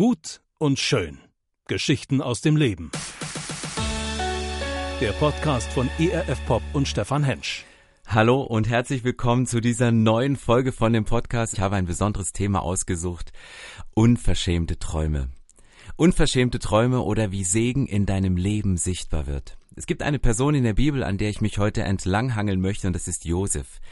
Gut und schön. Geschichten aus dem Leben. Der Podcast von ERF Pop und Stefan Hensch. Hallo und herzlich willkommen zu dieser neuen Folge von dem Podcast. Ich habe ein besonderes Thema ausgesucht. Unverschämte Träume. Unverschämte Träume oder wie Segen in deinem Leben sichtbar wird. Es gibt eine Person in der Bibel, an der ich mich heute entlanghangeln möchte, und das ist Josef.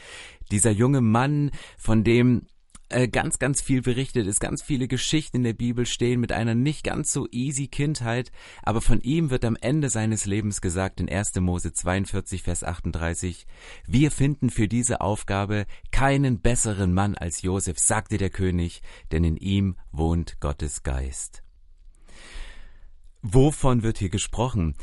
Dieser junge Mann, von dem ganz, ganz viel berichtet ist, ganz viele Geschichten in der Bibel stehen mit einer nicht ganz so easy Kindheit, aber von ihm wird am Ende seines Lebens gesagt in 1. Mose 42, Vers 38, wir finden für diese Aufgabe keinen besseren Mann als Josef, sagte der König, denn in ihm wohnt Gottes Geist. Wovon wird hier gesprochen?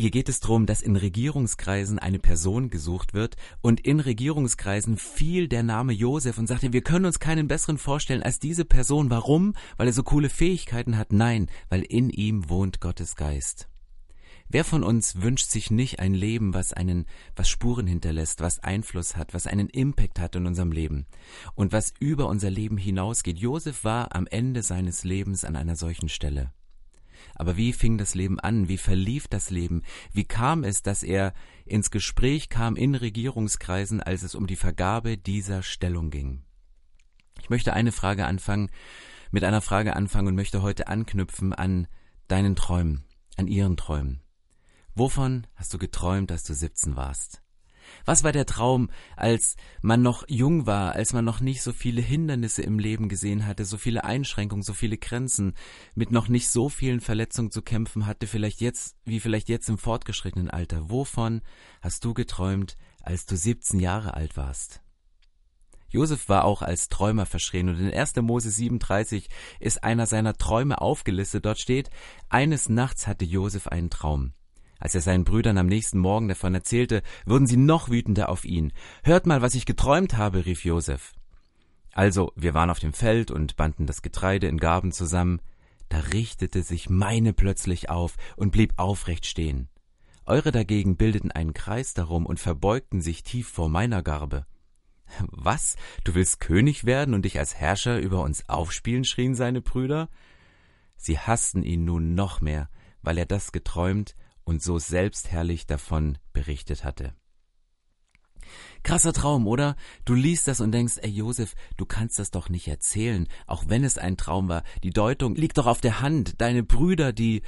Hier geht es darum, dass in Regierungskreisen eine Person gesucht wird und in Regierungskreisen fiel der Name Josef und sagte, wir können uns keinen besseren vorstellen als diese Person. Warum? Weil er so coole Fähigkeiten hat? Nein, weil in ihm wohnt Gottes Geist. Wer von uns wünscht sich nicht ein Leben, was einen, was Spuren hinterlässt, was Einfluss hat, was einen Impact hat in unserem Leben und was über unser Leben hinausgeht? Josef war am Ende seines Lebens an einer solchen Stelle. Aber wie fing das Leben an? Wie verlief das Leben? Wie kam es, dass er ins Gespräch kam in Regierungskreisen, als es um die Vergabe dieser Stellung ging? Ich möchte eine Frage anfangen, mit einer Frage anfangen und möchte heute anknüpfen an deinen Träumen, an ihren Träumen. Wovon hast du geträumt, als du 17 warst? Was war der Traum, als man noch jung war, als man noch nicht so viele Hindernisse im Leben gesehen hatte, so viele Einschränkungen, so viele Grenzen, mit noch nicht so vielen Verletzungen zu kämpfen hatte, vielleicht jetzt, wie vielleicht jetzt im fortgeschrittenen Alter? Wovon hast du geträumt, als du 17 Jahre alt warst? Josef war auch als Träumer verschrien und in 1. Mose 37 ist einer seiner Träume aufgelistet. Dort steht, eines Nachts hatte Josef einen Traum. Als er seinen Brüdern am nächsten Morgen davon erzählte, wurden sie noch wütender auf ihn. Hört mal, was ich geträumt habe, rief Josef. Also, wir waren auf dem Feld und banden das Getreide in Garben zusammen. Da richtete sich meine plötzlich auf und blieb aufrecht stehen. Eure dagegen bildeten einen Kreis darum und verbeugten sich tief vor meiner Garbe. Was? Du willst König werden und dich als Herrscher über uns aufspielen? schrien seine Brüder. Sie hassten ihn nun noch mehr, weil er das geträumt und so selbstherrlich davon berichtet hatte. Krasser Traum, oder? Du liest das und denkst, ey Josef, du kannst das doch nicht erzählen, auch wenn es ein Traum war. Die Deutung liegt doch auf der Hand. Deine Brüder, die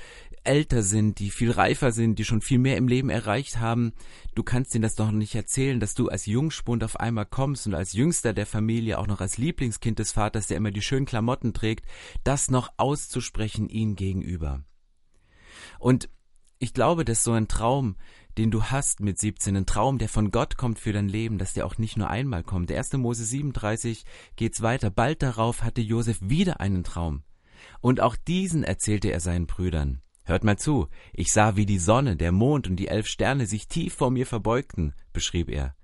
älter sind, die viel reifer sind, die schon viel mehr im Leben erreicht haben, du kannst ihnen das doch nicht erzählen, dass du als Jungspund auf einmal kommst und als Jüngster der Familie, auch noch als Lieblingskind des Vaters, der immer die schönen Klamotten trägt, das noch auszusprechen ihm gegenüber. Und ich glaube, dass so ein Traum, den du hast mit 17, ein Traum, der von Gott kommt für dein Leben, dass der auch nicht nur einmal kommt. Der 1. Mose 37 geht's weiter. Bald darauf hatte Josef wieder einen Traum. Und auch diesen erzählte er seinen Brüdern. Hört mal zu, ich sah, wie die Sonne, der Mond und die elf Sterne sich tief vor mir verbeugten, beschrieb er.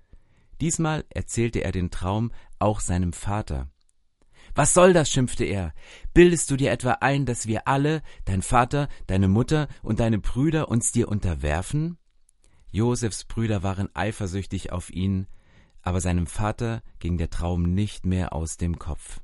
Diesmal erzählte er den Traum auch seinem Vater. Was soll das? schimpfte er. Bildest du dir etwa ein, dass wir alle, dein Vater, deine Mutter und deine Brüder uns dir unterwerfen? Josefs Brüder waren eifersüchtig auf ihn, aber seinem Vater ging der Traum nicht mehr aus dem Kopf.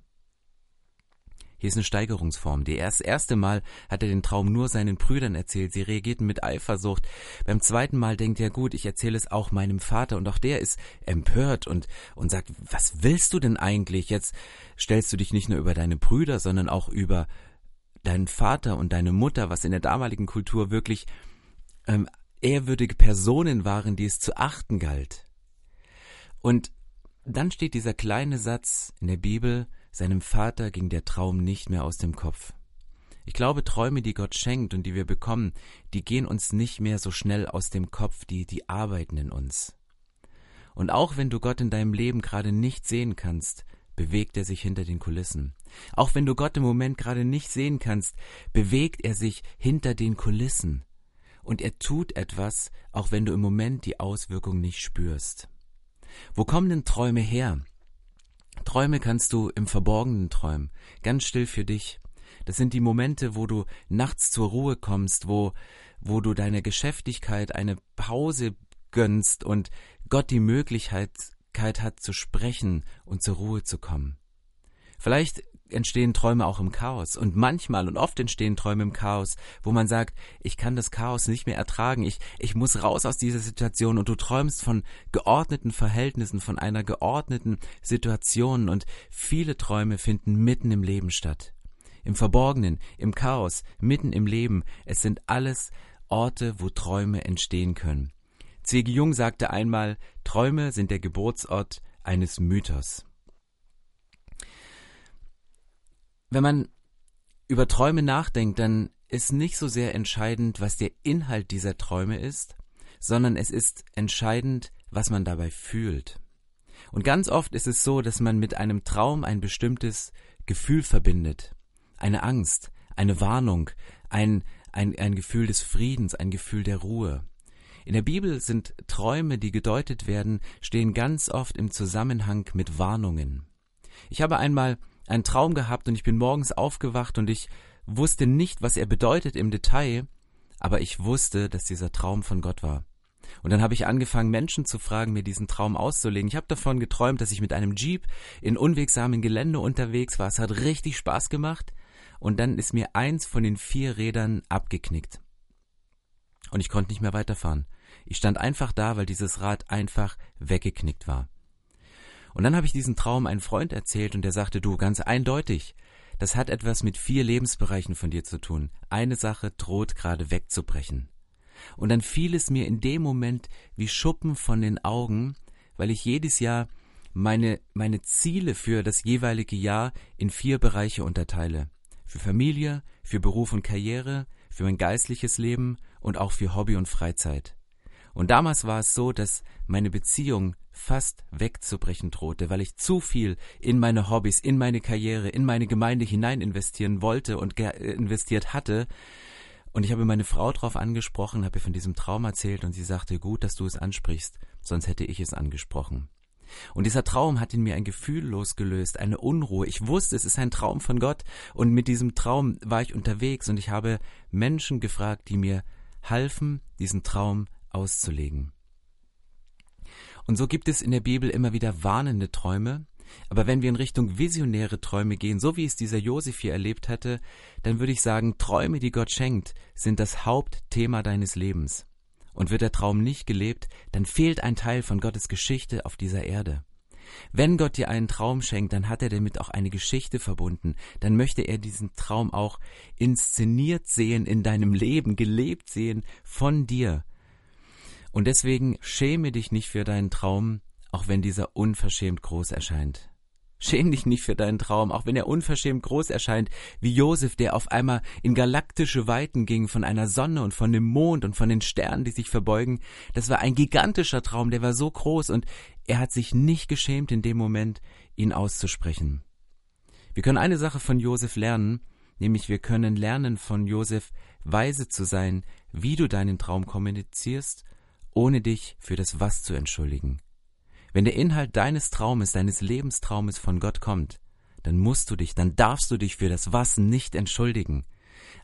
Hier ist eine Steigerungsform. Die erst, erste Mal hat er den Traum nur seinen Brüdern erzählt. Sie reagierten mit Eifersucht. Beim zweiten Mal denkt er, gut, ich erzähle es auch meinem Vater. Und auch der ist empört und, und sagt, was willst du denn eigentlich? Jetzt stellst du dich nicht nur über deine Brüder, sondern auch über deinen Vater und deine Mutter, was in der damaligen Kultur wirklich ähm, ehrwürdige Personen waren, die es zu achten galt. Und dann steht dieser kleine Satz in der Bibel, seinem Vater ging der Traum nicht mehr aus dem Kopf. Ich glaube, Träume, die Gott schenkt und die wir bekommen, die gehen uns nicht mehr so schnell aus dem Kopf, die, die arbeiten in uns. Und auch wenn du Gott in deinem Leben gerade nicht sehen kannst, bewegt er sich hinter den Kulissen. Auch wenn du Gott im Moment gerade nicht sehen kannst, bewegt er sich hinter den Kulissen. Und er tut etwas, auch wenn du im Moment die Auswirkung nicht spürst. Wo kommen denn Träume her? Träume kannst du im Verborgenen träumen, ganz still für dich. Das sind die Momente, wo du nachts zur Ruhe kommst, wo, wo du deiner Geschäftigkeit eine Pause gönnst und Gott die Möglichkeit hat zu sprechen und zur Ruhe zu kommen. Vielleicht entstehen Träume auch im Chaos. Und manchmal und oft entstehen Träume im Chaos, wo man sagt, ich kann das Chaos nicht mehr ertragen, ich, ich muss raus aus dieser Situation und du träumst von geordneten Verhältnissen, von einer geordneten Situation und viele Träume finden mitten im Leben statt. Im Verborgenen, im Chaos, mitten im Leben. Es sind alles Orte, wo Träume entstehen können. C.G. Jung sagte einmal, Träume sind der Geburtsort eines Mythos. Wenn man über Träume nachdenkt, dann ist nicht so sehr entscheidend, was der Inhalt dieser Träume ist, sondern es ist entscheidend, was man dabei fühlt. Und ganz oft ist es so, dass man mit einem Traum ein bestimmtes Gefühl verbindet. Eine Angst, eine Warnung, ein, ein, ein Gefühl des Friedens, ein Gefühl der Ruhe. In der Bibel sind Träume, die gedeutet werden, stehen ganz oft im Zusammenhang mit Warnungen. Ich habe einmal einen Traum gehabt und ich bin morgens aufgewacht und ich wusste nicht, was er bedeutet im Detail, aber ich wusste, dass dieser Traum von Gott war. Und dann habe ich angefangen, Menschen zu fragen, mir diesen Traum auszulegen. Ich habe davon geträumt, dass ich mit einem Jeep in unwegsamen Gelände unterwegs war. Es hat richtig Spaß gemacht. Und dann ist mir eins von den vier Rädern abgeknickt. Und ich konnte nicht mehr weiterfahren. Ich stand einfach da, weil dieses Rad einfach weggeknickt war. Und dann habe ich diesen Traum einem Freund erzählt und der sagte, du, ganz eindeutig, das hat etwas mit vier Lebensbereichen von dir zu tun. Eine Sache droht gerade wegzubrechen. Und dann fiel es mir in dem Moment wie Schuppen von den Augen, weil ich jedes Jahr meine, meine Ziele für das jeweilige Jahr in vier Bereiche unterteile. Für Familie, für Beruf und Karriere, für mein geistliches Leben und auch für Hobby und Freizeit. Und damals war es so, dass meine Beziehung fast wegzubrechen drohte, weil ich zu viel in meine Hobbys, in meine Karriere, in meine Gemeinde hinein investieren wollte und äh, investiert hatte. Und ich habe meine Frau darauf angesprochen, habe ihr von diesem Traum erzählt und sie sagte, gut, dass du es ansprichst, sonst hätte ich es angesprochen. Und dieser Traum hat in mir ein Gefühl losgelöst, eine Unruhe. Ich wusste, es ist ein Traum von Gott. Und mit diesem Traum war ich unterwegs und ich habe Menschen gefragt, die mir halfen, diesen Traum auszulegen. Und so gibt es in der Bibel immer wieder warnende Träume, aber wenn wir in Richtung visionäre Träume gehen, so wie es dieser Josef hier erlebt hatte, dann würde ich sagen, Träume, die Gott schenkt, sind das Hauptthema deines Lebens. Und wird der Traum nicht gelebt, dann fehlt ein Teil von Gottes Geschichte auf dieser Erde. Wenn Gott dir einen Traum schenkt, dann hat er damit auch eine Geschichte verbunden. Dann möchte er diesen Traum auch inszeniert sehen in deinem Leben, gelebt sehen von dir. Und deswegen schäme dich nicht für deinen Traum, auch wenn dieser unverschämt groß erscheint. Schäm dich nicht für deinen Traum, auch wenn er unverschämt groß erscheint, wie Josef, der auf einmal in galaktische Weiten ging von einer Sonne und von dem Mond und von den Sternen, die sich verbeugen. Das war ein gigantischer Traum, der war so groß und er hat sich nicht geschämt in dem Moment, ihn auszusprechen. Wir können eine Sache von Josef lernen, nämlich wir können lernen von Josef, weise zu sein, wie du deinen Traum kommunizierst ohne dich für das Was zu entschuldigen. Wenn der Inhalt deines Traumes, deines Lebenstraumes von Gott kommt, dann musst du dich, dann darfst du dich für das Was nicht entschuldigen.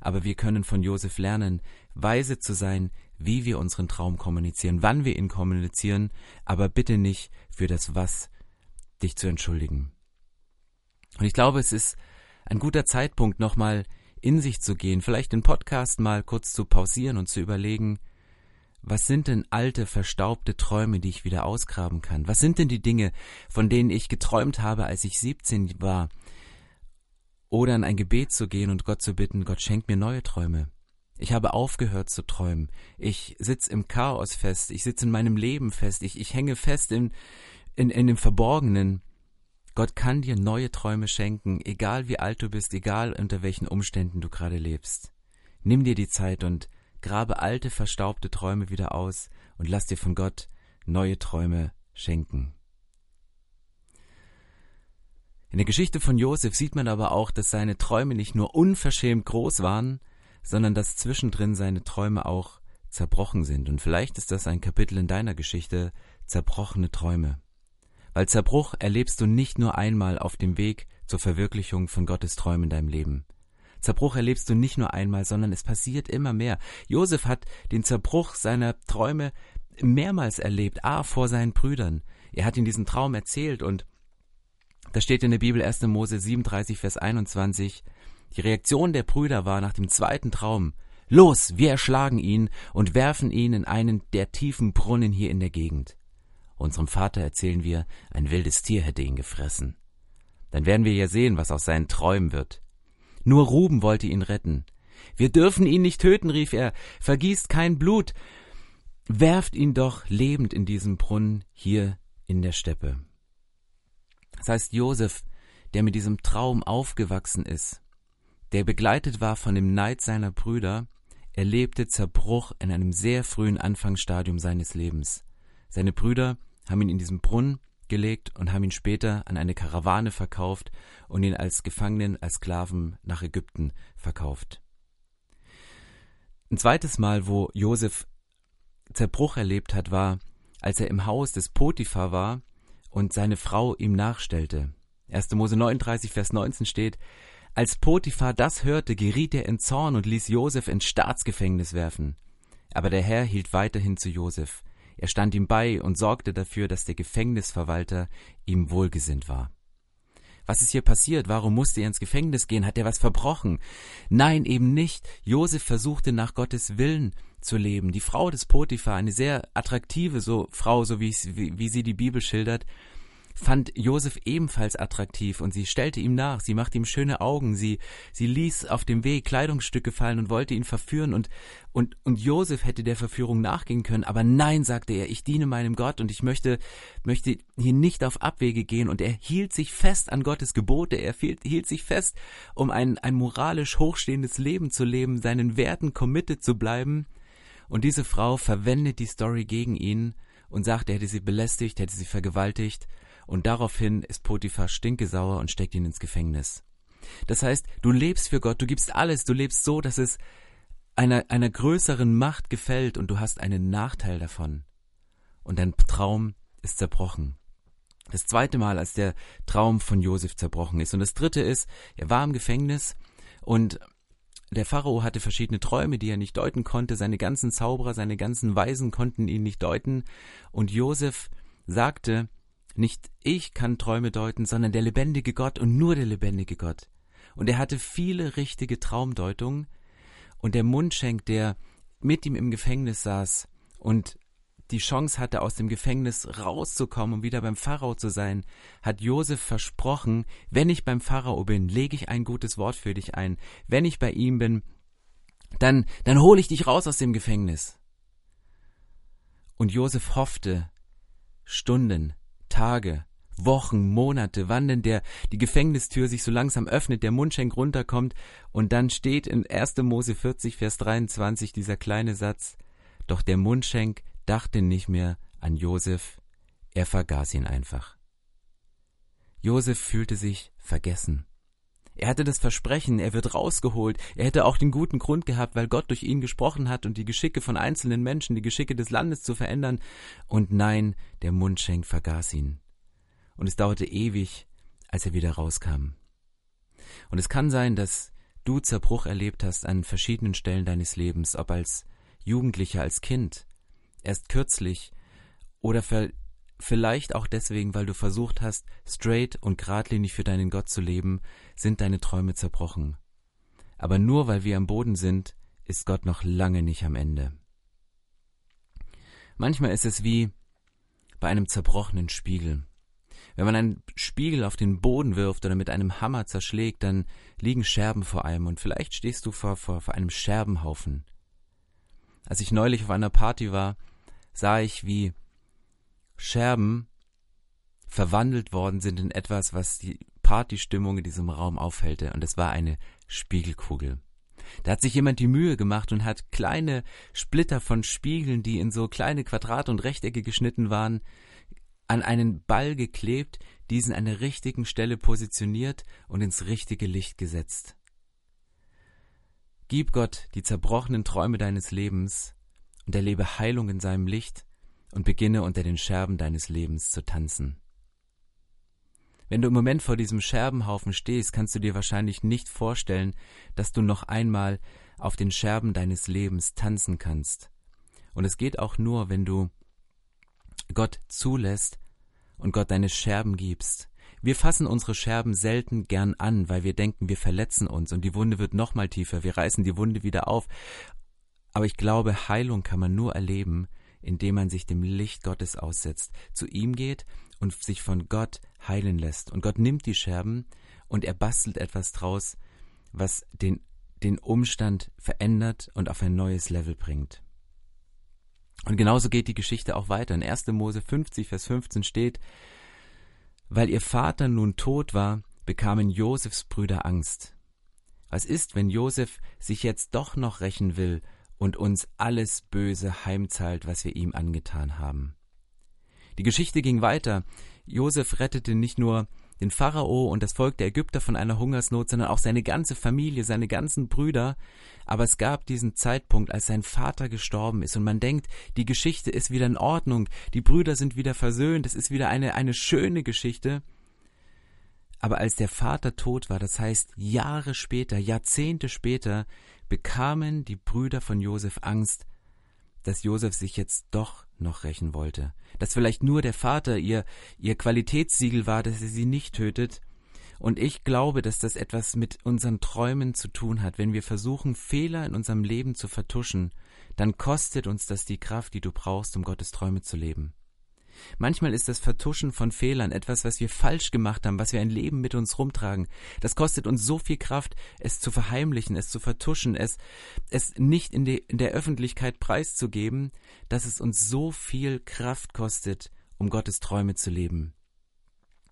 Aber wir können von Josef lernen, weise zu sein, wie wir unseren Traum kommunizieren, wann wir ihn kommunizieren, aber bitte nicht für das Was dich zu entschuldigen. Und ich glaube, es ist ein guter Zeitpunkt, nochmal in sich zu gehen, vielleicht den Podcast mal kurz zu pausieren und zu überlegen, was sind denn alte, verstaubte Träume, die ich wieder ausgraben kann? Was sind denn die Dinge, von denen ich geträumt habe, als ich 17 war? Oder in ein Gebet zu gehen und Gott zu bitten, Gott schenkt mir neue Träume. Ich habe aufgehört zu träumen. Ich sitze im Chaos fest. Ich sitze in meinem Leben fest. Ich, ich hänge fest in, in, in dem Verborgenen. Gott kann dir neue Träume schenken, egal wie alt du bist, egal unter welchen Umständen du gerade lebst. Nimm dir die Zeit und grabe alte, verstaubte Träume wieder aus und lass dir von Gott neue Träume schenken. In der Geschichte von Josef sieht man aber auch, dass seine Träume nicht nur unverschämt groß waren, sondern dass zwischendrin seine Träume auch zerbrochen sind. Und vielleicht ist das ein Kapitel in deiner Geschichte, zerbrochene Träume. Weil Zerbruch erlebst du nicht nur einmal auf dem Weg zur Verwirklichung von Gottes Träumen in deinem Leben. Zerbruch erlebst du nicht nur einmal, sondern es passiert immer mehr. Josef hat den Zerbruch seiner Träume mehrmals erlebt, a vor seinen Brüdern. Er hat in diesem Traum erzählt und Da steht in der Bibel 1. Mose 37, Vers 21, die Reaktion der Brüder war nach dem zweiten Traum, Los, wir erschlagen ihn und werfen ihn in einen der tiefen Brunnen hier in der Gegend. Unserem Vater erzählen wir, ein wildes Tier hätte ihn gefressen. Dann werden wir ja sehen, was aus seinen Träumen wird. Nur Ruben wollte ihn retten. Wir dürfen ihn nicht töten, rief er, vergießt kein Blut, werft ihn doch lebend in diesen Brunnen hier in der Steppe. Das heißt, Josef, der mit diesem Traum aufgewachsen ist, der begleitet war von dem Neid seiner Brüder, erlebte Zerbruch in einem sehr frühen Anfangsstadium seines Lebens. Seine Brüder haben ihn in diesem Brunnen gelegt und haben ihn später an eine Karawane verkauft und ihn als Gefangenen, als Sklaven nach Ägypten verkauft. Ein zweites Mal, wo Josef Zerbruch erlebt hat, war, als er im Haus des Potiphar war und seine Frau ihm nachstellte. 1. Mose 39, Vers 19 steht, als Potiphar das hörte, geriet er in Zorn und ließ Josef ins Staatsgefängnis werfen. Aber der Herr hielt weiterhin zu Josef. Er stand ihm bei und sorgte dafür, dass der Gefängnisverwalter ihm wohlgesinnt war. Was ist hier passiert? Warum musste er ins Gefängnis gehen? Hat er was verbrochen? Nein, eben nicht. Josef versuchte nach Gottes Willen zu leben. Die Frau des Potiphar, eine sehr attraktive so Frau, so wie, wie, wie sie die Bibel schildert, fand Josef ebenfalls attraktiv und sie stellte ihm nach, sie machte ihm schöne Augen, sie, sie ließ auf dem Weg Kleidungsstücke fallen und wollte ihn verführen und, und, und Josef hätte der Verführung nachgehen können, aber nein, sagte er, ich diene meinem Gott und ich möchte, möchte hier nicht auf Abwege gehen. Und er hielt sich fest an Gottes Gebote, er hielt, hielt sich fest, um ein, ein moralisch hochstehendes Leben zu leben, seinen Werten committed zu bleiben. Und diese Frau verwendet die Story gegen ihn und sagt, er hätte sie belästigt, hätte sie vergewaltigt und daraufhin ist Potiphar stinkesauer und steckt ihn ins Gefängnis. Das heißt, du lebst für Gott, du gibst alles, du lebst so, dass es einer, einer größeren Macht gefällt und du hast einen Nachteil davon. Und dein Traum ist zerbrochen. Das zweite Mal, als der Traum von Josef zerbrochen ist. Und das dritte ist, er war im Gefängnis und der Pharao hatte verschiedene Träume, die er nicht deuten konnte. Seine ganzen Zauberer, seine ganzen Weisen konnten ihn nicht deuten. Und Josef sagte, nicht ich kann Träume deuten, sondern der lebendige Gott und nur der lebendige Gott. Und er hatte viele richtige Traumdeutungen. Und der Mundschenk, der mit ihm im Gefängnis saß und die Chance hatte, aus dem Gefängnis rauszukommen und wieder beim Pharao zu sein, hat Josef versprochen, wenn ich beim Pharao bin, lege ich ein gutes Wort für dich ein. Wenn ich bei ihm bin, dann, dann hole ich dich raus aus dem Gefängnis. Und Josef hoffte Stunden, Tage, Wochen, Monate, wann denn der, die Gefängnistür sich so langsam öffnet, der Mundschenk runterkommt und dann steht in 1. Mose 40, Vers 23 dieser kleine Satz, doch der Mundschenk dachte nicht mehr an Josef, er vergaß ihn einfach. Josef fühlte sich vergessen. Er hatte das Versprechen, er wird rausgeholt, er hätte auch den guten Grund gehabt, weil Gott durch ihn gesprochen hat und die Geschicke von einzelnen Menschen, die Geschicke des Landes zu verändern, und nein, der Mundschenk vergaß ihn. Und es dauerte ewig, als er wieder rauskam. Und es kann sein, dass du Zerbruch erlebt hast an verschiedenen Stellen deines Lebens, ob als Jugendlicher, als Kind, erst kürzlich oder Vielleicht auch deswegen, weil du versucht hast, straight und geradlinig für deinen Gott zu leben, sind deine Träume zerbrochen. Aber nur weil wir am Boden sind, ist Gott noch lange nicht am Ende. Manchmal ist es wie bei einem zerbrochenen Spiegel. Wenn man einen Spiegel auf den Boden wirft oder mit einem Hammer zerschlägt, dann liegen Scherben vor einem und vielleicht stehst du vor, vor, vor einem Scherbenhaufen. Als ich neulich auf einer Party war, sah ich, wie Scherben verwandelt worden sind in etwas, was die Partystimmung in diesem Raum aufhellte, und es war eine Spiegelkugel. Da hat sich jemand die Mühe gemacht und hat kleine Splitter von Spiegeln, die in so kleine Quadrate und Rechtecke geschnitten waren, an einen Ball geklebt, diesen an der richtigen Stelle positioniert und ins richtige Licht gesetzt. Gib Gott die zerbrochenen Träume deines Lebens und erlebe Heilung in seinem Licht und beginne unter den Scherben deines Lebens zu tanzen. Wenn du im Moment vor diesem Scherbenhaufen stehst, kannst du dir wahrscheinlich nicht vorstellen, dass du noch einmal auf den Scherben deines Lebens tanzen kannst. Und es geht auch nur, wenn du Gott zulässt und Gott deine Scherben gibst, Wir fassen unsere Scherben selten gern an, weil wir denken, wir verletzen uns und die Wunde wird noch mal tiefer, wir reißen die Wunde wieder auf. Aber ich glaube, Heilung kann man nur erleben, indem man sich dem Licht Gottes aussetzt, zu ihm geht und sich von Gott heilen lässt. Und Gott nimmt die Scherben und er bastelt etwas draus, was den, den Umstand verändert und auf ein neues Level bringt. Und genauso geht die Geschichte auch weiter. In 1. Mose 50, Vers 15 steht, weil ihr Vater nun tot war, bekamen Josefs Brüder Angst. Was ist, wenn Josef sich jetzt doch noch rächen will und uns alles Böse heimzahlt, was wir ihm angetan haben? Die Geschichte ging weiter. Josef rettete nicht nur den Pharao und das Volk der Ägypter von einer Hungersnot, sondern auch seine ganze Familie, seine ganzen Brüder. Aber es gab diesen Zeitpunkt, als sein Vater gestorben ist und man denkt, die Geschichte ist wieder in Ordnung, die Brüder sind wieder versöhnt, es ist wieder eine, eine schöne Geschichte. Aber als der Vater tot war, das heißt Jahre später, Jahrzehnte später, bekamen die Brüder von Josef Angst, dass Josef sich jetzt doch noch rächen wollte, dass vielleicht nur der Vater ihr ihr Qualitätssiegel war, dass er sie nicht tötet, und ich glaube, dass das etwas mit unseren Träumen zu tun hat. Wenn wir versuchen, Fehler in unserem Leben zu vertuschen, dann kostet uns das die Kraft, die du brauchst, um Gottes Träume zu leben. Manchmal ist das Vertuschen von Fehlern etwas, was wir falsch gemacht haben, was wir ein Leben mit uns rumtragen. Das kostet uns so viel Kraft, es zu verheimlichen, es zu vertuschen, es, es nicht in, die, in der Öffentlichkeit preiszugeben, dass es uns so viel Kraft kostet, um Gottes Träume zu leben.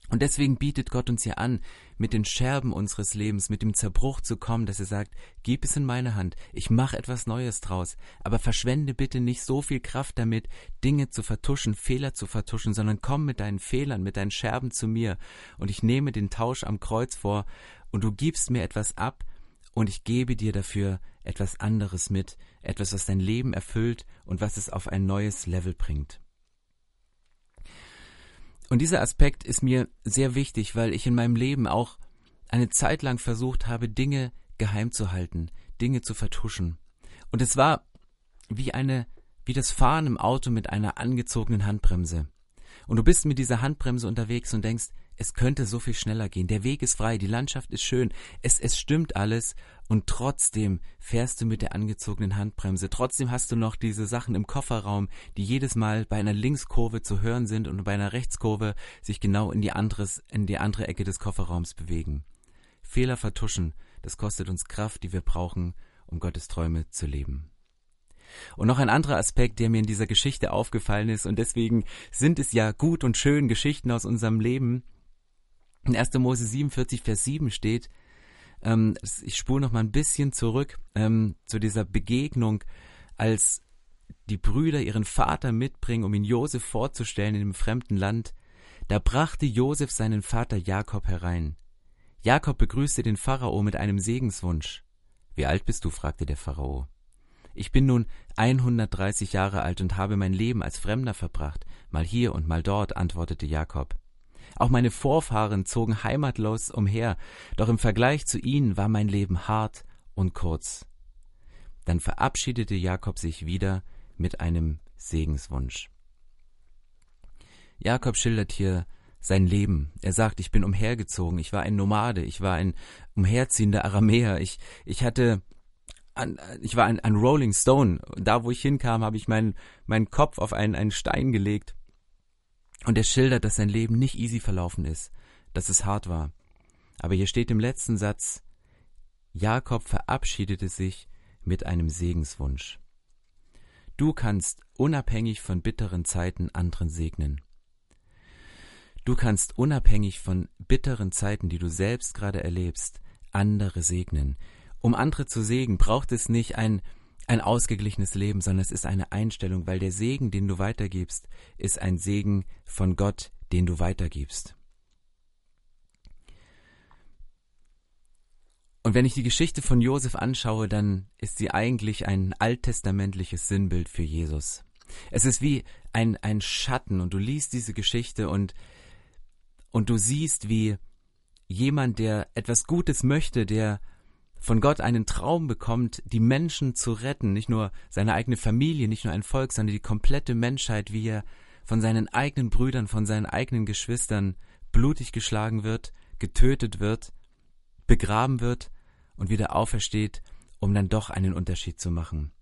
Und deswegen bietet Gott uns ja an, mit den Scherben unseres Lebens, mit dem Zerbruch zu kommen, dass er sagt, gib es in meine Hand, ich mache etwas Neues draus, aber verschwende bitte nicht so viel Kraft damit, Dinge zu vertuschen, Fehler zu vertuschen, sondern komm mit deinen Fehlern, mit deinen Scherben zu mir, und ich nehme den Tausch am Kreuz vor, und du gibst mir etwas ab, und ich gebe dir dafür etwas anderes mit, etwas, was dein Leben erfüllt und was es auf ein neues Level bringt. Und dieser Aspekt ist mir sehr wichtig, weil ich in meinem Leben auch eine Zeit lang versucht habe, Dinge geheim zu halten, Dinge zu vertuschen. Und es war wie eine, wie das Fahren im Auto mit einer angezogenen Handbremse. Und du bist mit dieser Handbremse unterwegs und denkst, es könnte so viel schneller gehen. Der Weg ist frei, die Landschaft ist schön, es, es stimmt alles und trotzdem fährst du mit der angezogenen Handbremse. Trotzdem hast du noch diese Sachen im Kofferraum, die jedes Mal bei einer Linkskurve zu hören sind und bei einer Rechtskurve sich genau in die, anderes, in die andere Ecke des Kofferraums bewegen. Fehler vertuschen, das kostet uns Kraft, die wir brauchen, um Gottes Träume zu leben. Und noch ein anderer Aspekt, der mir in dieser Geschichte aufgefallen ist, und deswegen sind es ja gut und schön Geschichten aus unserem Leben, in 1. Mose 47, Vers 7 steht, ähm, ich spule noch mal ein bisschen zurück ähm, zu dieser Begegnung, als die Brüder ihren Vater mitbringen, um ihn Josef vorzustellen in dem fremden Land. Da brachte Josef seinen Vater Jakob herein. Jakob begrüßte den Pharao mit einem Segenswunsch. Wie alt bist du? fragte der Pharao. Ich bin nun 130 Jahre alt und habe mein Leben als Fremder verbracht, mal hier und mal dort, antwortete Jakob. Auch meine Vorfahren zogen heimatlos umher, doch im Vergleich zu ihnen war mein Leben hart und kurz. Dann verabschiedete Jakob sich wieder mit einem Segenswunsch. Jakob schildert hier sein Leben. Er sagt, ich bin umhergezogen, ich war ein Nomade, ich war ein umherziehender Aramäer, ich, ich hatte an, ich war ein, ein Rolling Stone. Da, wo ich hinkam, habe ich meinen, meinen Kopf auf einen, einen Stein gelegt und er schildert, dass sein Leben nicht easy verlaufen ist, dass es hart war. Aber hier steht im letzten Satz, Jakob verabschiedete sich mit einem Segenswunsch. Du kannst unabhängig von bitteren Zeiten anderen segnen. Du kannst unabhängig von bitteren Zeiten, die du selbst gerade erlebst, andere segnen. Um andere zu segnen, braucht es nicht ein ein ausgeglichenes Leben, sondern es ist eine Einstellung, weil der Segen, den du weitergibst, ist ein Segen von Gott, den du weitergibst. Und wenn ich die Geschichte von Josef anschaue, dann ist sie eigentlich ein alttestamentliches Sinnbild für Jesus. Es ist wie ein, ein Schatten und du liest diese Geschichte und, und du siehst, wie jemand, der etwas Gutes möchte, der von Gott einen Traum bekommt, die Menschen zu retten, nicht nur seine eigene Familie, nicht nur ein Volk, sondern die komplette Menschheit, wie er von seinen eigenen Brüdern, von seinen eigenen Geschwistern blutig geschlagen wird, getötet wird, begraben wird und wieder aufersteht, um dann doch einen Unterschied zu machen.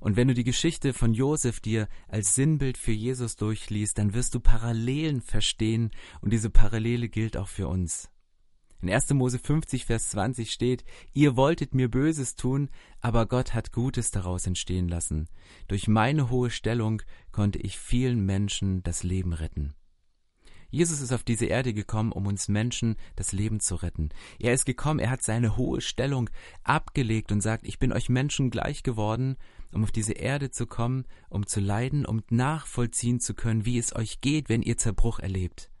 Und wenn du die Geschichte von Josef dir als Sinnbild für Jesus durchliest, dann wirst du Parallelen verstehen und diese Parallele gilt auch für uns. In 1. Mose 50, Vers 20 steht, Ihr wolltet mir Böses tun, aber Gott hat Gutes daraus entstehen lassen. Durch meine hohe Stellung konnte ich vielen Menschen das Leben retten. Jesus ist auf diese Erde gekommen, um uns Menschen das Leben zu retten. Er ist gekommen, er hat seine hohe Stellung abgelegt und sagt, ich bin euch Menschen gleich geworden, um auf diese Erde zu kommen, um zu leiden, um nachvollziehen zu können, wie es euch geht, wenn ihr Zerbruch erlebt.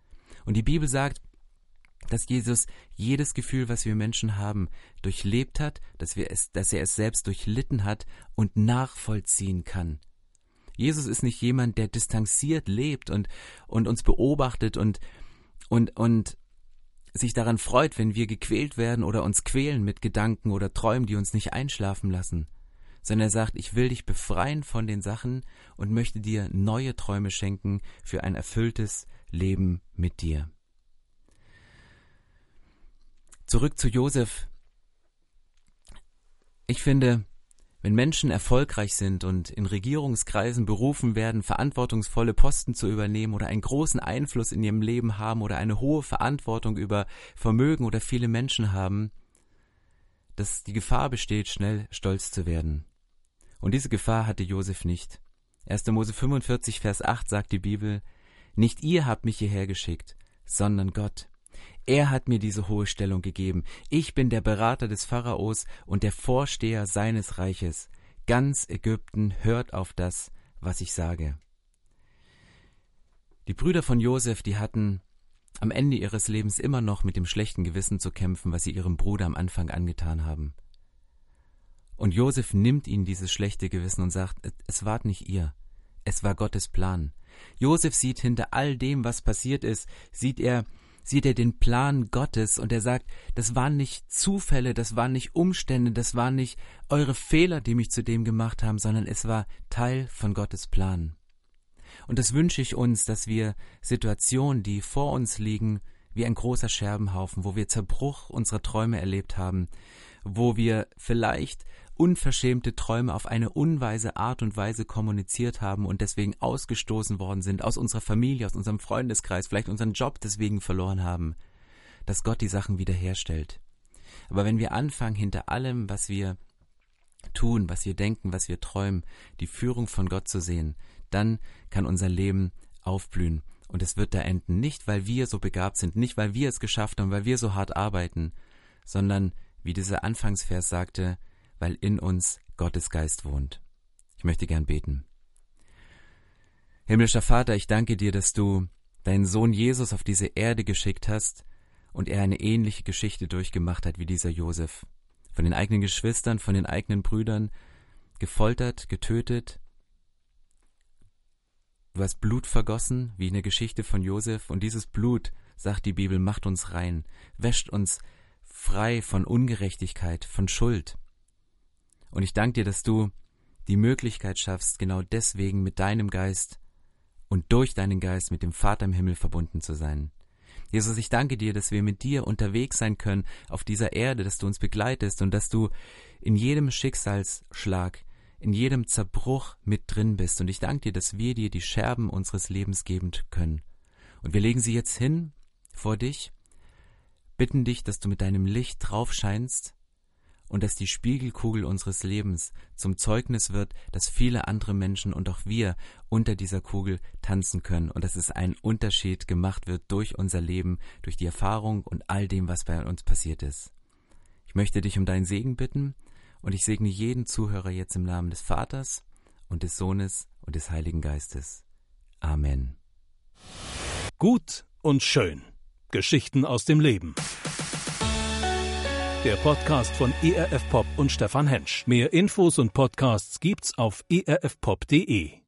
Und die Bibel sagt, dass Jesus jedes Gefühl, was wir Menschen haben, durchlebt hat, dass, wir es, dass er es selbst durchlitten hat und nachvollziehen kann. Jesus ist nicht jemand, der distanziert lebt und, und uns beobachtet und, und, und sich daran freut, wenn wir gequält werden oder uns quälen mit Gedanken oder Träumen, die uns nicht einschlafen lassen, sondern er sagt, ich will dich befreien von den Sachen und möchte dir neue Träume schenken für ein erfülltes Leben mit dir. Zurück zu Josef. Ich finde, wenn Menschen erfolgreich sind und in Regierungskreisen berufen werden, verantwortungsvolle Posten zu übernehmen oder einen großen Einfluss in ihrem Leben haben oder eine hohe Verantwortung über Vermögen oder viele Menschen haben, dass die Gefahr besteht, schnell stolz zu werden. Und diese Gefahr hatte Josef nicht. 1. Mose 45, Vers 8 sagt die Bibel, Nicht ihr habt mich hierher geschickt, sondern Gott. Er hat mir diese hohe Stellung gegeben. Ich bin der Berater des Pharaos und der Vorsteher seines Reiches. Ganz Ägypten hört auf das, was ich sage. Die Brüder von Josef, die hatten am Ende ihres Lebens immer noch mit dem schlechten Gewissen zu kämpfen, was sie ihrem Bruder am Anfang angetan haben. Und Josef nimmt ihnen dieses schlechte Gewissen und sagt, es wart nicht ihr, es war Gottes Plan. Josef sieht hinter all dem, was passiert ist, sieht er sieht er den Plan Gottes und er sagt, das waren nicht Zufälle, das waren nicht Umstände, das waren nicht eure Fehler, die mich zu dem gemacht haben, sondern es war Teil von Gottes Plan. Und das wünsche ich uns, dass wir Situationen, die vor uns liegen, wie ein großer Scherbenhaufen, wo wir Zerbruch unserer Träume erlebt haben, wo wir vielleicht unverschämte Träume auf eine unweise Art und Weise kommuniziert haben und deswegen ausgestoßen worden sind aus unserer Familie, aus unserem Freundeskreis, vielleicht unseren Job deswegen verloren haben, dass Gott die Sachen wiederherstellt. Aber wenn wir anfangen, hinter allem, was wir tun, was wir denken, was wir träumen, die Führung von Gott zu sehen, dann kann unser Leben aufblühen. Und es wird da enden, nicht weil wir so begabt sind, nicht weil wir es geschafft haben, weil wir so hart arbeiten, sondern, wie dieser Anfangsvers sagte, weil in uns Gottes Geist wohnt. Ich möchte gern beten. Himmlischer Vater, ich danke dir, dass du deinen Sohn Jesus auf diese Erde geschickt hast und er eine ähnliche Geschichte durchgemacht hat wie dieser Josef. Von den eigenen Geschwistern, von den eigenen Brüdern, gefoltert, getötet. Du hast Blut vergossen, wie in der Geschichte von Josef, und dieses Blut, sagt die Bibel, macht uns rein, wäscht uns frei von Ungerechtigkeit, von Schuld. Und ich danke dir, dass du die Möglichkeit schaffst, genau deswegen mit deinem Geist und durch deinen Geist mit dem Vater im Himmel verbunden zu sein. Jesus, ich danke dir, dass wir mit dir unterwegs sein können auf dieser Erde, dass du uns begleitest und dass du in jedem Schicksalsschlag, in jedem Zerbruch mit drin bist. Und ich danke dir, dass wir dir die Scherben unseres Lebens geben können. Und wir legen sie jetzt hin vor dich, bitten dich, dass du mit deinem Licht drauf scheinst und dass die Spiegelkugel unseres Lebens zum Zeugnis wird, dass viele andere Menschen und auch wir unter dieser Kugel tanzen können und dass es ein Unterschied gemacht wird durch unser Leben, durch die Erfahrung und all dem, was bei uns passiert ist. Ich möchte dich um deinen Segen bitten und ich segne jeden Zuhörer jetzt im Namen des Vaters und des Sohnes und des Heiligen Geistes. Amen. Gut und schön. Geschichten aus dem Leben der Podcast von ERF Pop und Stefan Hensch. Mehr Infos und Podcasts gibt's auf erfpop.de.